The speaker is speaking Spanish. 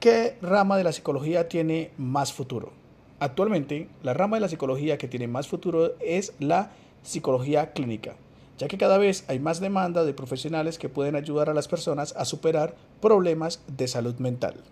¿Qué rama de la psicología tiene más futuro? Actualmente, la rama de la psicología que tiene más futuro es la psicología clínica, ya que cada vez hay más demanda de profesionales que pueden ayudar a las personas a superar problemas de salud mental.